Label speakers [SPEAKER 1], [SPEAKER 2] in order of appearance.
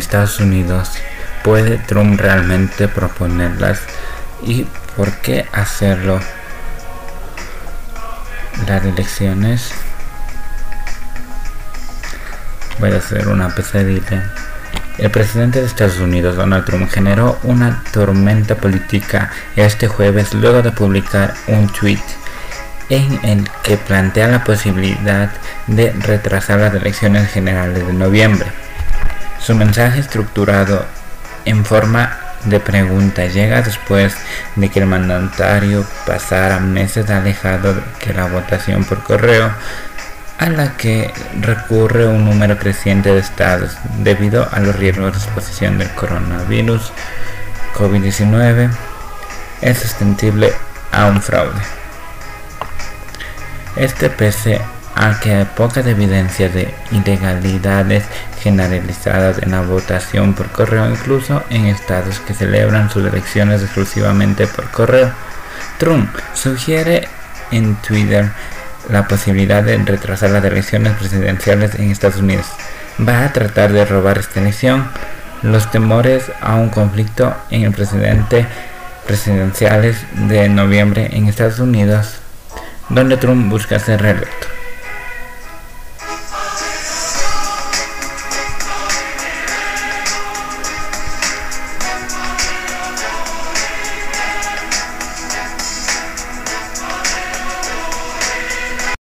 [SPEAKER 1] Estados Unidos? ¿Puede Trump realmente proponerlas? ¿Y por qué hacerlo? Las elecciones voy a hacer una pesadilla. El presidente de Estados Unidos, Donald Trump, generó una tormenta política este jueves luego de publicar un tweet en el que plantea la posibilidad de retrasar las elecciones generales de noviembre. Su mensaje estructurado en forma de pregunta llega después de que el mandatario pasara meses alejado de la votación por correo a la que recurre un número creciente de estados debido a los riesgos de exposición del coronavirus COVID-19 es susceptible a un fraude. Este pese a que hay pocas evidencias de ilegalidades generalizadas en la votación por correo, incluso en estados que celebran sus elecciones exclusivamente por correo. Trump sugiere en Twitter la posibilidad de retrasar las elecciones presidenciales en Estados Unidos. Va a tratar de robar esta elección. Los temores a un conflicto en el presidente presidenciales de noviembre en Estados Unidos, donde Trump busca ser reelecto.